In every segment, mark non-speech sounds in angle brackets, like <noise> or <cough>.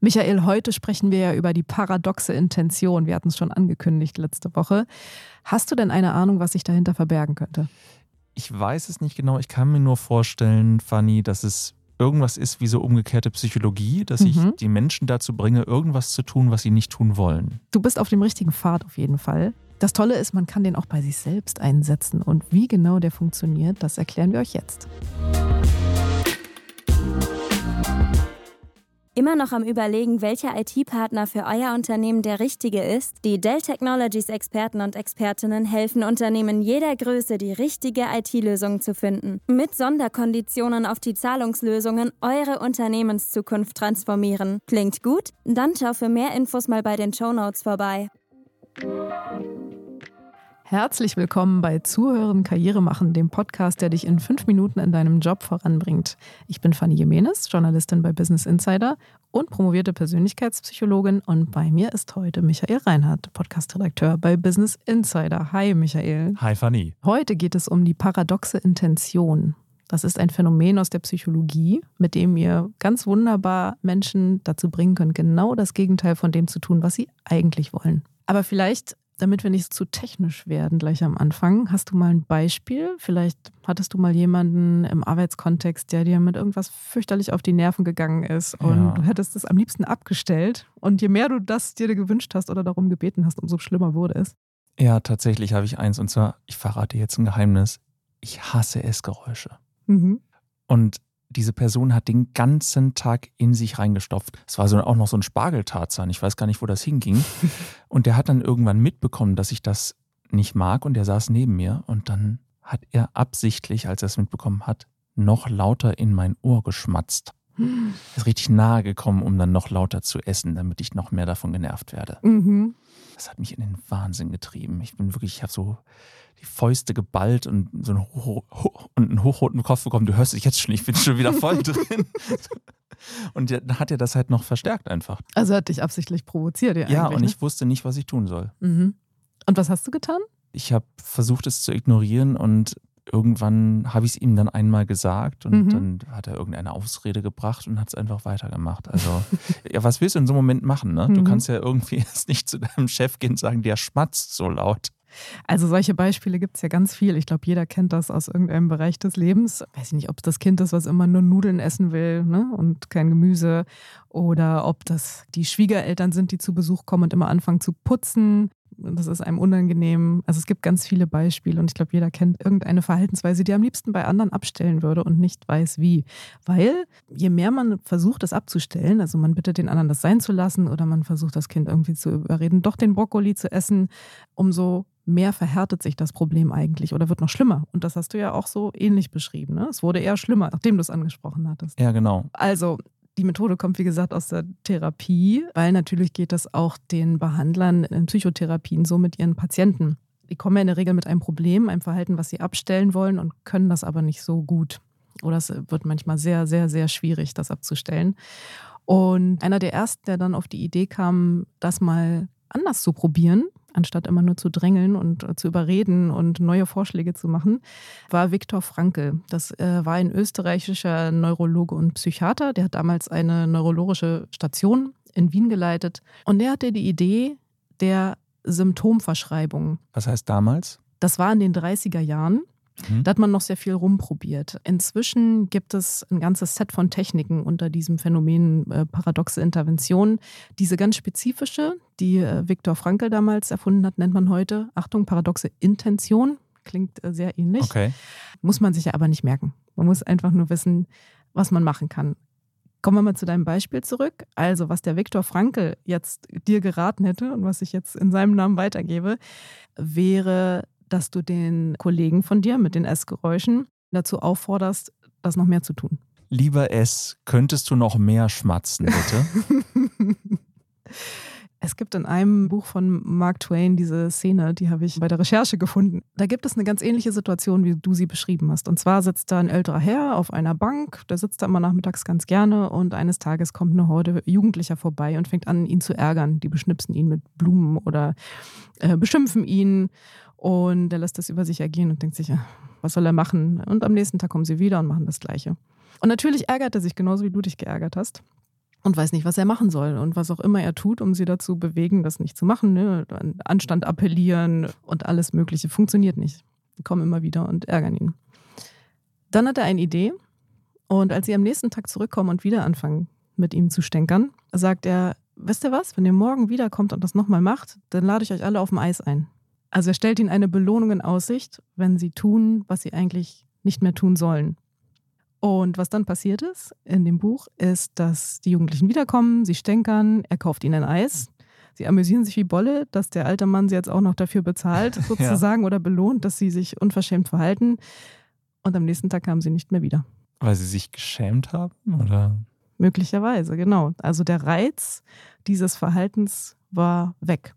Michael, heute sprechen wir ja über die paradoxe Intention. Wir hatten es schon angekündigt letzte Woche. Hast du denn eine Ahnung, was sich dahinter verbergen könnte? Ich weiß es nicht genau. Ich kann mir nur vorstellen, Fanny, dass es irgendwas ist wie so umgekehrte Psychologie, dass ich Mhm. die Menschen dazu bringe, irgendwas zu tun, was sie nicht tun wollen. Du bist auf dem richtigen Pfad auf jeden Fall. Das Tolle ist, man kann den auch bei sich selbst einsetzen. Und wie genau der funktioniert, das erklären wir euch jetzt. Immer noch am Überlegen, welcher IT-Partner für euer Unternehmen der richtige ist? Die Dell Technologies Experten und Expertinnen helfen Unternehmen jeder Größe, die richtige IT-Lösung zu finden. Mit Sonderkonditionen auf die Zahlungslösungen eure Unternehmenszukunft transformieren. Klingt gut? Dann schau für mehr Infos mal bei den Shownotes vorbei. Herzlich willkommen bei Zuhören Karriere machen, dem Podcast, der dich in fünf Minuten in deinem Job voranbringt. Ich bin Fanny Jimenez, Journalistin bei Business Insider und promovierte Persönlichkeitspsychologin. Und bei mir ist heute Michael Reinhardt, Podcastredakteur bei Business Insider. Hi, Michael. Hi, Fanny. Heute geht es um die paradoxe Intention. Das ist ein Phänomen aus der Psychologie, mit dem ihr ganz wunderbar Menschen dazu bringen könnt, genau das Gegenteil von dem zu tun, was sie eigentlich wollen. Aber vielleicht, damit wir nicht zu technisch werden gleich am Anfang, hast du mal ein Beispiel? Vielleicht hattest du mal jemanden im Arbeitskontext, der dir mit irgendwas fürchterlich auf die Nerven gegangen ist und Ja. du hättest es am liebsten abgestellt. Und je mehr du das dir gewünscht hast oder darum gebeten hast, umso schlimmer wurde es. Ja, tatsächlich habe ich eins und zwar, ich verrate jetzt ein Geheimnis. Ich hasse Essgeräusche. Mhm. Und diese Person hat den ganzen Tag in sich reingestopft. Es war so, auch noch so ein Spargeltarzan. Ich weiß gar nicht, wo das hinging. <laughs> Und der hat dann irgendwann mitbekommen, dass ich das nicht mag und der saß neben mir. Und dann hat er absichtlich, als er es mitbekommen hat, noch lauter in mein Ohr geschmatzt. <gasps> Er ist richtig nahe gekommen, um dann noch lauter zu essen, damit ich noch mehr davon genervt werde. Mhm. Das hat mich in den Wahnsinn getrieben. Ich bin wirklich, ich habe so die Fäuste geballt und so einen, hoch, hoch, und einen hochroten Kopf bekommen. Du hörst dich jetzt schon, ich bin schon wieder voll <laughs> drin. Und dann hat er das halt noch verstärkt einfach. Also hat dich absichtlich provoziert, ja. Ja, und ne? ich wusste nicht, was ich tun soll. Mhm. Und was hast du getan? Ich habe versucht, es zu ignorieren und irgendwann habe ich es ihm dann einmal gesagt und Mhm. dann hat er irgendeine Ausrede gebracht und hat es einfach weitergemacht. Also, <laughs> ja, was willst du in so einem Moment machen? Ne? Du Mhm. kannst ja irgendwie <laughs> jetzt nicht zu deinem Chef gehen und sagen, der schmatzt so laut. Also solche Beispiele gibt es ja ganz viel. Ich glaube, jeder kennt das aus irgendeinem Bereich des Lebens. Weiß ich nicht, ob es das Kind ist, was immer nur Nudeln essen will ne? und kein Gemüse. Oder ob das die Schwiegereltern sind, die zu Besuch kommen und immer anfangen zu putzen. Das ist einem unangenehm. Also es gibt ganz viele Beispiele und ich glaube, jeder kennt irgendeine Verhaltensweise, die er am liebsten bei anderen abstellen würde und nicht weiß wie. Weil je mehr man versucht, das abzustellen, also man bittet den anderen, das sein zu lassen oder man versucht, das Kind irgendwie zu überreden, doch den Brokkoli zu essen, umso mehr verhärtet sich das Problem eigentlich oder wird noch schlimmer. Und das hast du ja auch so ähnlich beschrieben. Ne? Es wurde eher schlimmer, nachdem du es angesprochen hattest. Ja, genau. Also, die Methode kommt, wie gesagt, aus der Therapie, weil natürlich geht das auch den Behandlern in Psychotherapien so mit ihren Patienten. Die kommen ja in der Regel mit einem Problem, einem Verhalten, was sie abstellen wollen und können das aber nicht so gut. Oder es wird manchmal sehr, sehr, sehr schwierig, das abzustellen. Und einer der ersten, der dann auf die Idee kam, das mal anders zu probieren, anstatt immer nur zu drängeln und äh, zu überreden und neue Vorschläge zu machen, war Viktor Frankl. Das äh, war ein österreichischer Neurologe und Psychiater. Der hat damals eine neurologische Station in Wien geleitet. Und der hatte die Idee der Symptomverschreibung. Was heißt damals? Das war in den 30er Jahren. Mhm. Da hat man noch sehr viel rumprobiert. Inzwischen gibt es ein ganzes Set von Techniken unter diesem Phänomen äh, paradoxe Intervention. Diese ganz spezifische, die äh, Viktor Frankl damals erfunden hat, nennt man heute, Achtung, paradoxe Intention. Klingt äh, sehr ähnlich. Okay. Muss man sich ja aber nicht merken. Man muss einfach nur wissen, was man machen kann. Kommen wir mal zu deinem Beispiel zurück. Also, was der Viktor Frankl jetzt dir geraten hätte und was ich jetzt in seinem Namen weitergebe, wäre, dass du den Kollegen von dir mit den Essgeräuschen dazu aufforderst, das noch mehr zu tun. Lieber S, könntest du noch mehr schmatzen, bitte? <laughs> Es gibt in einem Buch von Mark Twain diese Szene, die habe ich bei der Recherche gefunden. Da gibt es eine ganz ähnliche Situation, wie du sie beschrieben hast. Und zwar sitzt da ein älterer Herr auf einer Bank, der sitzt da immer nachmittags ganz gerne und eines Tages kommt eine Horde Jugendlicher vorbei und fängt an, ihn zu ärgern. Die beschnipsen ihn mit Blumen oder äh, beschimpfen ihn und er lässt das über sich ergehen und denkt sich, was soll er machen? Und am nächsten Tag kommen sie wieder und machen das Gleiche. Und natürlich ärgert er sich genauso, wie du dich geärgert hast. und weiß nicht, was er machen soll. Und was auch immer er tut, um sie dazu bewegen, das nicht zu machen. Ne? Anstand appellieren und alles Mögliche funktioniert nicht. Die kommen immer wieder und ärgern ihn. Dann hat er eine Idee. Und als sie am nächsten Tag zurückkommen und wieder anfangen, mit ihm zu stänkern, sagt er, wisst ihr was, wenn ihr morgen wiederkommt und das nochmal macht, dann lade ich euch alle auf dem Eis ein. Also er stellt ihnen eine Belohnung in Aussicht, wenn sie tun, was sie eigentlich nicht mehr tun sollen. Und was dann passiert ist in dem Buch, ist, dass die Jugendlichen wiederkommen, sie stänkern, er kauft ihnen ein Eis. Sie amüsieren sich wie Bolle, dass der alte Mann sie jetzt auch noch dafür bezahlt, <laughs> sozusagen, ja. oder belohnt, dass sie sich unverschämt verhalten. Und am nächsten Tag kamen sie nicht mehr wieder. Weil sie sich geschämt haben, oder? Möglicherweise, genau. Also der Reiz dieses Verhaltens war weg.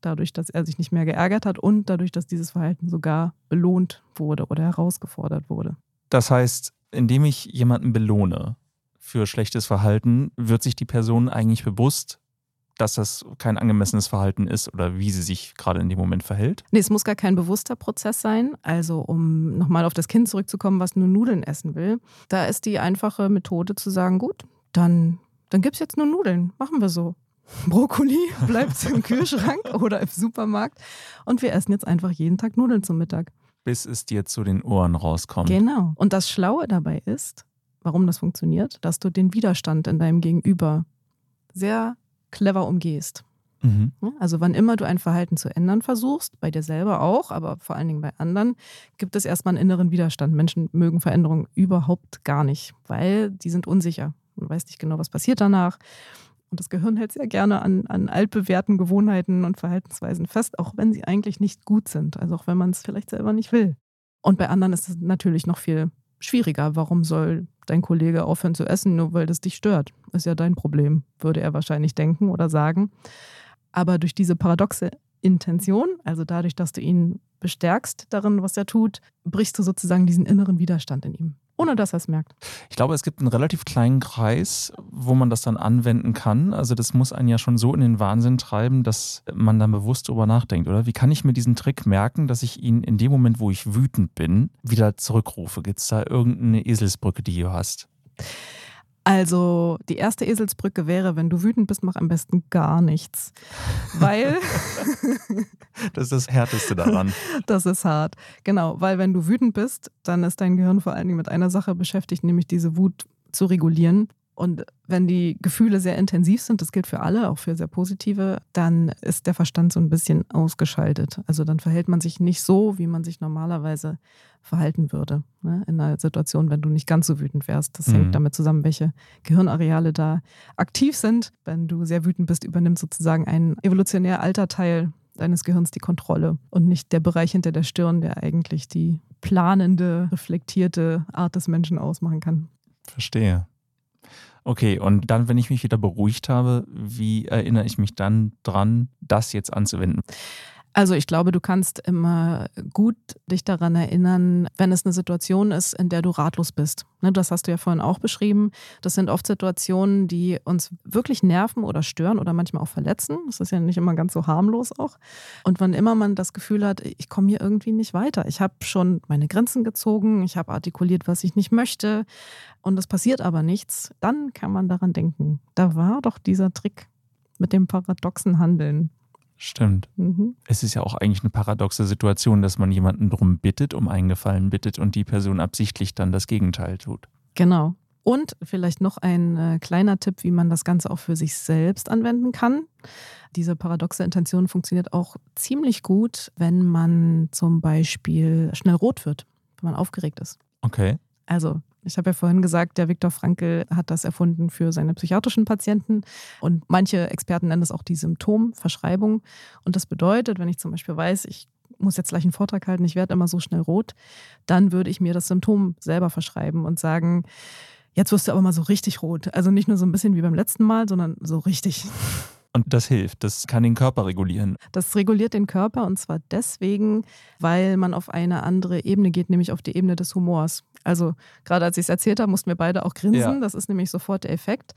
Dadurch, dass er sich nicht mehr geärgert hat und dadurch, dass dieses Verhalten sogar belohnt wurde oder herausgefordert wurde. Das heißt, indem ich jemanden belohne für schlechtes Verhalten, wird sich die Person eigentlich bewusst, dass das kein angemessenes Verhalten ist oder wie sie sich gerade in dem Moment verhält? Nee, es muss gar kein bewusster Prozess sein. Also, um nochmal auf das Kind zurückzukommen, was nur Nudeln essen will, da ist die einfache Methode zu sagen: Gut, dann, dann gibt es jetzt nur Nudeln. Machen wir so. Brokkoli <laughs> bleibt im Kühlschrank oder im Supermarkt und wir essen jetzt einfach jeden Tag Nudeln zum Mittag. Bis es dir zu den Ohren rauskommt. Genau. Und das Schlaue dabei ist, warum das funktioniert, dass du den Widerstand in deinem Gegenüber sehr clever umgehst. Mhm. Also wann immer du ein Verhalten zu ändern versuchst, bei dir selber auch, aber vor allen Dingen bei anderen, gibt es erstmal einen inneren Widerstand. Menschen mögen Veränderungen überhaupt gar nicht, weil die sind unsicher. Man weiß nicht genau, was passiert danach. Und das Gehirn hält sehr gerne an, an altbewährten Gewohnheiten und Verhaltensweisen fest, auch wenn sie eigentlich nicht gut sind. Also auch wenn man es vielleicht selber nicht will. Und bei anderen ist es natürlich noch viel schwieriger. Warum soll dein Kollege aufhören zu essen, nur weil das dich stört? Ist ja dein Problem, würde er wahrscheinlich denken oder sagen. Aber durch diese paradoxe Intention, also dadurch, dass du ihn bestärkst darin, was er tut, brichst du sozusagen diesen inneren Widerstand in ihm ohne dass er es merkt. Ich glaube, es gibt einen relativ kleinen Kreis, wo man das dann anwenden kann. Also das muss einen ja schon so in den Wahnsinn treiben, dass man dann bewusst darüber nachdenkt, oder? Wie kann ich mir diesen Trick merken, dass ich ihn in dem Moment, wo ich wütend bin, wieder zurückrufe? Gibt es da irgendeine Eselsbrücke, die du hast? Also die erste Eselsbrücke wäre, wenn du wütend bist, mach am besten gar nichts. Weil. <laughs> das ist das Härteste daran. das ist hart. Genau, weil wenn du wütend bist, dann ist dein Gehirn vor allen Dingen mit einer Sache beschäftigt, nämlich diese Wut zu regulieren. Und wenn die Gefühle sehr intensiv sind, das gilt für alle, auch für sehr positive, dann ist der Verstand so ein bisschen ausgeschaltet. Also dann verhält man sich nicht so, wie man sich normalerweise verhalten würde. Ne? In einer Situation, wenn du nicht ganz so wütend wärst. Das mhm. hängt damit zusammen, welche Gehirnareale da aktiv sind. Wenn du sehr wütend bist, übernimmt sozusagen ein evolutionär alter Teil deines Gehirns die Kontrolle und nicht der Bereich hinter der Stirn, der eigentlich die planende, reflektierte Art des Menschen ausmachen kann. Verstehe. Okay, und dann, wenn ich mich wieder beruhigt habe, wie erinnere ich mich dann dran, das jetzt anzuwenden? Also ich glaube, du kannst immer gut dich daran erinnern, wenn es eine Situation ist, in der du ratlos bist. Ne, das hast du ja vorhin auch beschrieben. Das sind oft Situationen, die uns wirklich nerven oder stören oder manchmal auch verletzen. Das ist ja nicht immer ganz so harmlos auch. Und wann immer man das Gefühl hat, ich komme hier irgendwie nicht weiter. Ich habe schon meine Grenzen gezogen, ich habe artikuliert, was ich nicht möchte und es passiert aber nichts, dann kann man daran denken. Da war doch dieser Trick mit dem paradoxen Handeln. Stimmt. Mhm. Es ist ja auch eigentlich eine paradoxe Situation, dass man jemanden darum bittet, um einen Gefallen bittet und die Person absichtlich dann das Gegenteil tut. Genau. Und vielleicht noch ein äh, kleiner Tipp, wie man das Ganze auch für sich selbst anwenden kann. Diese paradoxe Intention funktioniert auch ziemlich gut, wenn man zum Beispiel schnell rot wird, wenn man aufgeregt ist. Okay. Also ich habe ja vorhin gesagt, der Viktor Frankl hat das erfunden für seine psychiatrischen Patienten. Und manche Experten nennen das auch die Symptomverschreibung. Und das bedeutet, wenn ich zum Beispiel weiß, ich muss jetzt gleich einen Vortrag halten, ich werde immer so schnell rot, dann würde ich mir das Symptom selber verschreiben und sagen, jetzt wirst du aber mal so richtig rot. Also nicht nur so ein bisschen wie beim letzten Mal, sondern so richtig. <laughs> Und das hilft, das kann den Körper regulieren. Das reguliert den Körper und zwar deswegen, weil man auf eine andere Ebene geht, nämlich auf die Ebene des Humors. Also gerade als ich es erzählt habe, mussten wir beide auch grinsen. Ja. Das ist nämlich sofort der Effekt.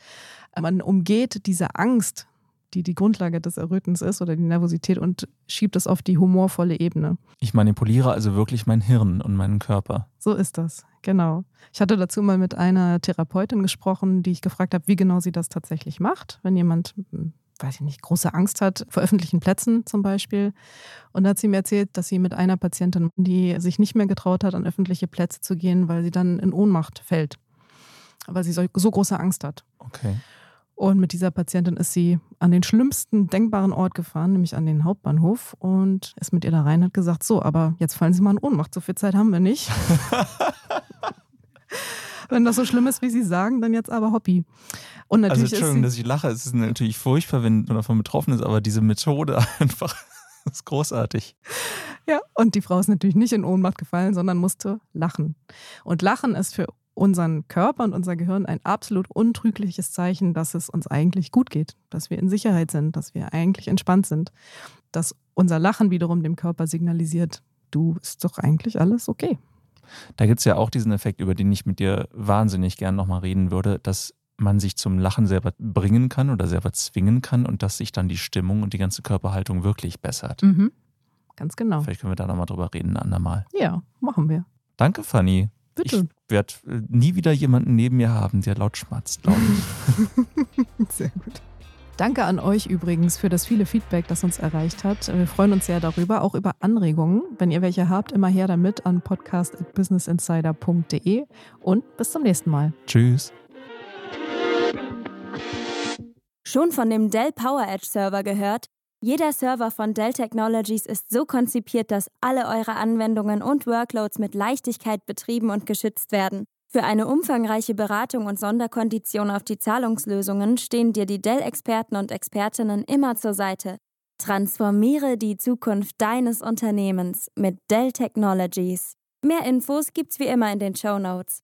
Man umgeht diese Angst, die die Grundlage des Errötens ist oder die Nervosität und schiebt es auf die humorvolle Ebene. Ich manipuliere also wirklich mein Hirn und meinen Körper. So ist das, genau. Ich hatte dazu mal mit einer Therapeutin gesprochen, die ich gefragt habe, wie genau sie das tatsächlich macht, wenn jemand hm, weiß ich nicht, große Angst hat vor öffentlichen Plätzen zum Beispiel. Und da hat sie mir erzählt, dass sie mit einer Patientin, die sich nicht mehr getraut hat, an öffentliche Plätze zu gehen, weil sie dann in Ohnmacht fällt. Weil sie so, so große Angst hat. Okay. Und mit dieser Patientin ist sie an den schlimmsten denkbaren Ort gefahren, nämlich an den Hauptbahnhof und ist mit ihr da rein und hat gesagt, so, aber jetzt fallen Sie mal in Ohnmacht, so viel Zeit haben wir nicht. <laughs> Wenn das so schlimm ist, wie Sie sagen, dann jetzt aber Hobby. Und natürlich also Entschuldigung, dass ich lache, es ist natürlich furchtbar, wenn man davon betroffen ist, aber diese Methode <laughs> einfach ist großartig. Ja, und die Frau ist natürlich nicht in Ohnmacht gefallen, sondern musste lachen. Und Lachen ist für unseren Körper und unser Gehirn ein absolut untrügliches Zeichen, dass es uns eigentlich gut geht, dass wir in Sicherheit sind, dass wir eigentlich entspannt sind, dass unser Lachen wiederum dem Körper signalisiert, du ist doch eigentlich alles okay. Da gibt es ja auch diesen Effekt, über den ich mit dir wahnsinnig gern nochmal reden würde, dass man sich zum Lachen selber bringen kann oder selber zwingen kann und dass sich dann die Stimmung und die ganze Körperhaltung wirklich bessert. Mhm. Ganz genau. Vielleicht können wir da nochmal drüber reden, ein andermal. Ja, machen wir. Danke, Fanny. Bitte. Ich werde äh, nie wieder jemanden neben mir haben, der laut schmatzt, glaube ich. <laughs> Sehr gut. Danke an euch übrigens für das viele Feedback, das uns erreicht hat. Wir freuen uns sehr darüber, auch über Anregungen. Wenn ihr welche habt, immer her damit an podcast.businessinsider.de und bis zum nächsten Mal. Tschüss. Schon von dem Dell PowerEdge Server gehört? Jeder Server von Dell Technologies ist so konzipiert, dass alle eure Anwendungen und Workloads mit Leichtigkeit betrieben und geschützt werden. Für eine umfangreiche Beratung und Sonderkondition auf die Zahlungslösungen stehen dir die Dell-Experten und Expertinnen immer zur Seite. Transformiere die Zukunft deines Unternehmens mit Dell Technologies. Mehr Infos gibt's wie immer in den Show Notes.